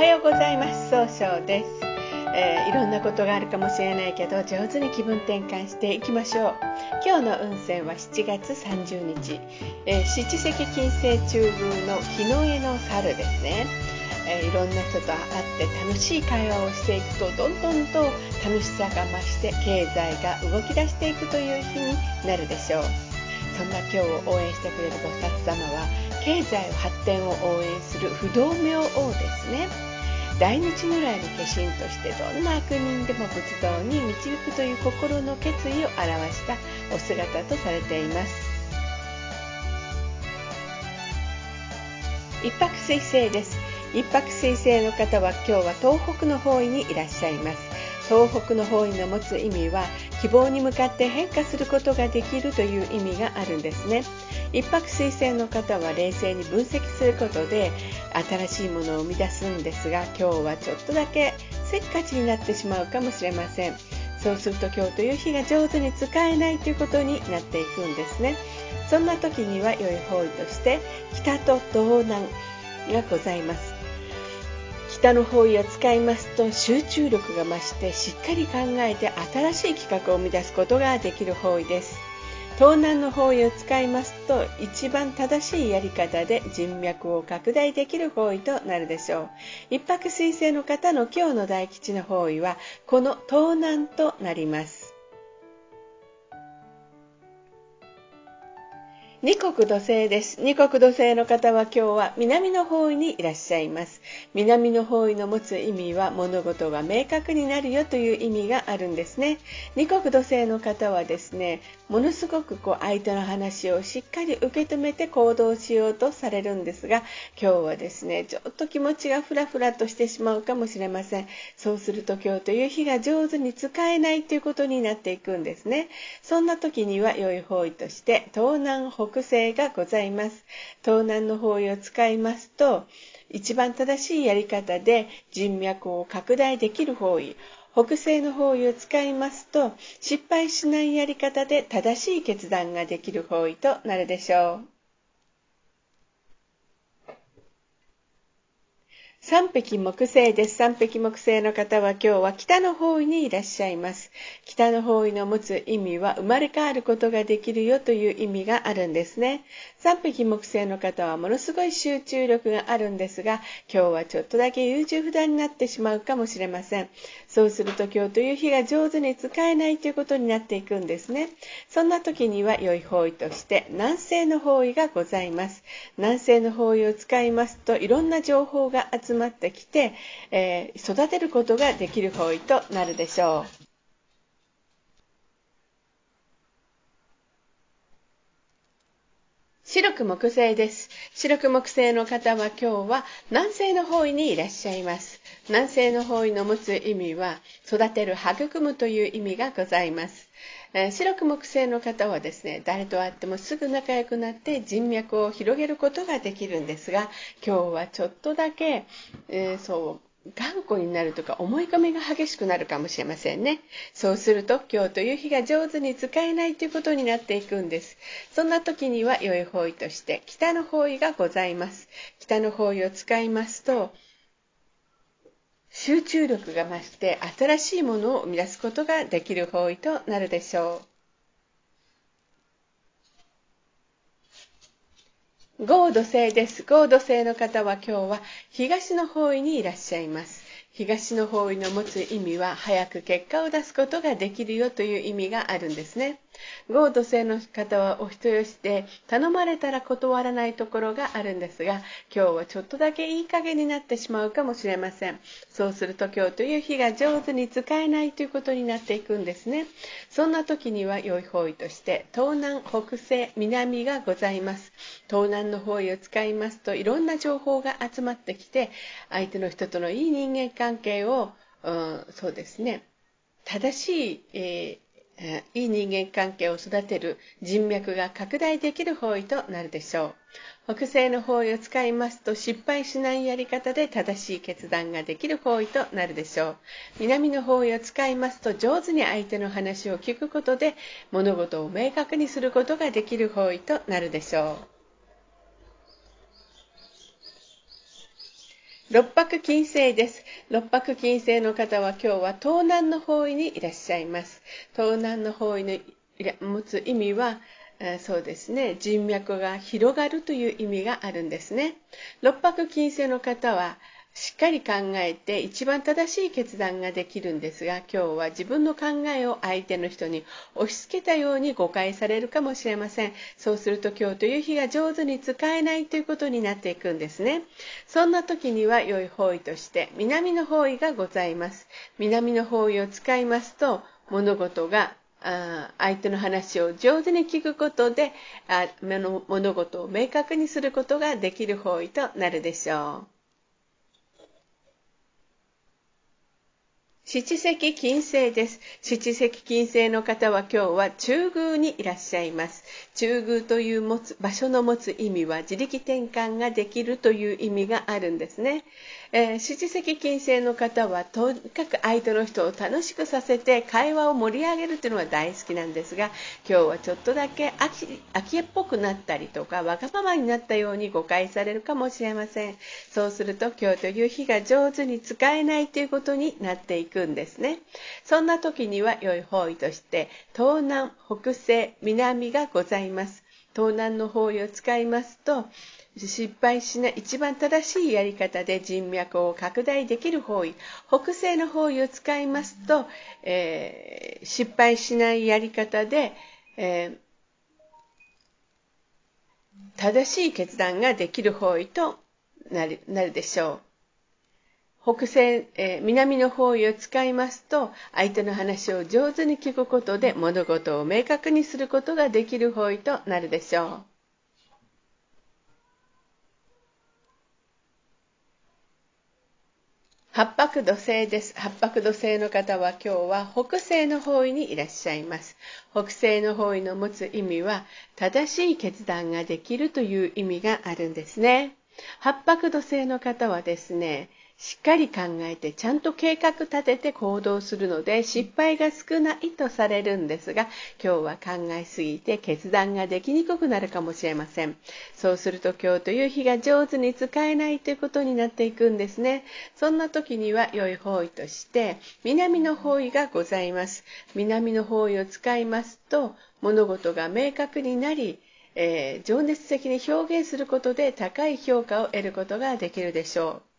はようございます。総称です、えー、いろんなことがあるかもしれないけど上手に気分転換していきましょう。今日の運勢は7月30日、えー、七石金星中宮の木の絵の猿ですね、えー、いろんな人と会って楽しい会話をしていくとどんどんと楽しさが増して経済が動き出していくという日になるでしょう。そんな今日を応援してくれる菩薩様は経済発展を応援する不動明王ですね。大日如来の化身としてどんな悪人でも仏道に導くという心の決意を表したお姿とされています。一泊水星です。一泊水星の方は今日は東北の方位にいらっしゃいます。東北の方位の持つ意味は希望に向かって変化することができるという意味があるんですね。一泊水星の方は冷静に分析することで新しいものを生み出すんですが今日はちょっとだけせっかちになってしまうかもしれません。そうすると今日という日が上手に使えないということになっていくんですね。そんな時には良い方位として北と東南がございます。北の方位を使いますと集中力が増してしっかり考えて新しい企画を生み出すことができる方位です。東南の方位を使いますと一番正しいやり方で人脈を拡大できる方位となるでしょう。一泊水星の方の今日の大吉の方位はこの東南となります。二国土星です。二国土星の方は今日は南の方位にいらっしゃいます。南の方位の持つ意味は物事が明確になるよという意味があるんですね。二国土星の方はですね、ものすごくこう相手の話をしっかり受け止めて行動しようとされるんですが、今日はですね、ちょっと気持ちがフラフラとしてしまうかもしれません。そうすると今日という日が上手に使えないということになっていくんですね。そんな時には良い方位として東南北北西がございます。東南の方位を使いますと、一番正しいやり方で人脈を拡大できる方位、北西の方位を使いますと、失敗しないやり方で正しい決断ができる方位となるでしょう。三匹木星です。三匹木星の方は今日は北の方位にいらっしゃいます。北の方位の持つ意味は生まれ変わることができるよという意味があるんですね。三匹木星の方はものすごい集中力があるんですが、今日はちょっとだけ優柔不断になってしまうかもしれません。そうすると今日という日が上手に使えないということになっていくんですね。そんな時には良い方位として南西の方位がございます。南西の方位を使いますといろんな情報が集まってきて、えー、育てることができる方位となるでしょう。白く木星です。白く木星の方は今日は南西の方位にいらっしゃいます。南西の方位の持つ意味は育てる、育むという意味がございます。え白く木星の方はですね、誰と会ってもすぐ仲良くなって人脈を広げることができるんですが、今日はちょっとだけ、えー、そう、頑固になるとか思い込みが激しくなるかもしれませんね。そうすると今日という日が上手に使えないということになっていくんです。そんな時には良い方位として北の方位がございます。北の方位を使いますと集中力が増して新しいものを生み出すことができる方位となるでしょう。合土星です。合土星の方は今日は東の方位にいらっしゃいます。東の方位の持つ意味は早く結果を出すことができるよという意味があるんですね。合土星の方はお人よしで頼まれたら断らないところがあるんですが今日はちょっとだけいい加減になってしまうかもしれません。そうすると今日という日が上手に使えないということになっていくんですね。そんな時には良い方位として東南北西南がございます。東南の方位を使いますといろんな情報が集まってきて相手の人とのいい人間関係を、うん、そうですね。正しい、えーいい人間関係を育てる人脈が拡大できる方位となるでしょう。北西の方位を使いますと失敗しないやり方で正しい決断ができる方位となるでしょう。南の方位を使いますと上手に相手の話を聞くことで物事を明確にすることができる方位となるでしょう。六白金星です。六白金星の方は今日は東南の方位にいらっしゃいます。東南の方位の持つ意味は、そうですね、人脈が広がるという意味があるんですね。六白金星の方は、しっかり考えて一番正しい決断ができるんですが今日は自分の考えを相手の人に押し付けたように誤解されるかもしれません。そうすると今日という日が上手に使えないということになっていくんですね。そんな時には良い方位として南の方位がございます。南の方位を使いますと物事があ相手の話を上手に聞くことであ物事を明確にすることができる方位となるでしょう。七石金星です。七石金星の方は今日は中宮にいらっしゃいます。中宮という持つ場所の持つ意味は自力転換ができるという意味があるんですね。えー、七石金星の方はとにかく相手の人を楽しくさせて会話を盛り上げるというのは大好きなんですが今日はちょっとだけ秋秋っぽくなったりとかわがままになったように誤解されるかもしれません。そうすると今日という日が上手に使えないということになっていくんですね。そんな時には良い方位として東南北西南がございます東南の方位を使いますと失敗しない一番正しいやり方で人脈を拡大できる方位北西の方位を使いますと、えー、失敗しないやり方で、えー、正しい決断ができる方位となるなるでしょう。北西、えー、南の方位を使いますと相手の話を上手に聞くことで物事を明確にすることができる方位となるでしょう。八白土星です。八白土星の方は今日は北西の方位にいらっしゃいます。北西の方位の持つ意味は正しい決断ができるという意味があるんですね。八白土星の方はですね、しっかり考えてちゃんと計画立てて行動するので失敗が少ないとされるんですが今日は考えすぎて決断ができにくくなるかもしれません。そうすると今日という日が上手に使えないということになっていくんですね。そんな時には良い方位として南の方位がございます。南の方位を使いますと物事が明確になりえー、情熱的に表現することで高い評価を得ることができるでしょう。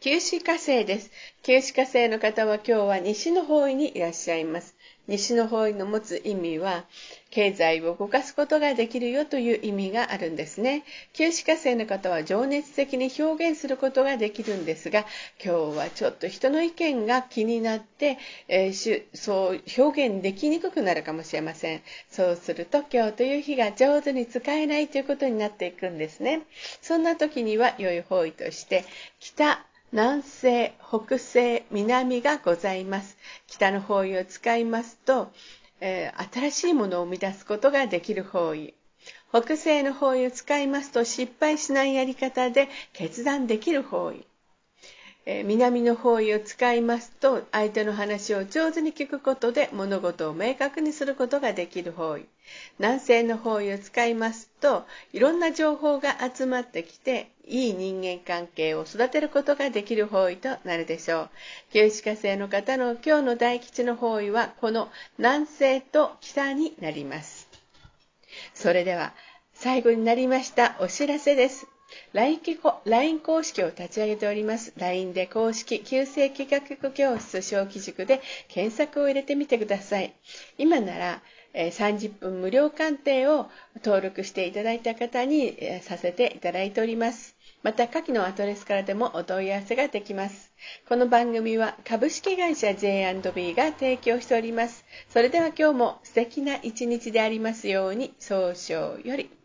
九死火星です。九死火星の方は今日は西の方位にいらっしゃいます。西の方位の持つ意味は、経済を動かすことができるよという意味があるんですね。九死火星の方は情熱的に表現することができるんですが、今日はちょっと人の意見が気になって、えー、そう表現できにくくなるかもしれません。そうすると今日という日が上手に使えないということになっていくんですね。そんな時には良い方位として、北、南西、北西、南がございます。北の方位を使いますと、えー、新しいものを生み出すことができる方位。北西の方位を使いますと失敗しないやり方で決断できる方位。え南の方位を使いますと相手の話を上手に聞くことで物事を明確にすることができる方位。南西の方位を使いますといろんな情報が集まってきていい人間関係を育てることができる方位となるでしょう。旧歯科生の方の今日の大吉の方位はこの南西と北になります。それでは最後になりましたお知らせです。LINE 公式を立ち上げております。LINE で公式旧正規学教室小規塾で検索を入れてみてください。今なら、30分無料鑑定を登録していただいた方にさせていただいております。また下記のアドレスからでもお問い合わせができます。この番組は株式会社 J&B が提供しております。それでは今日も素敵な一日でありますように、早々より。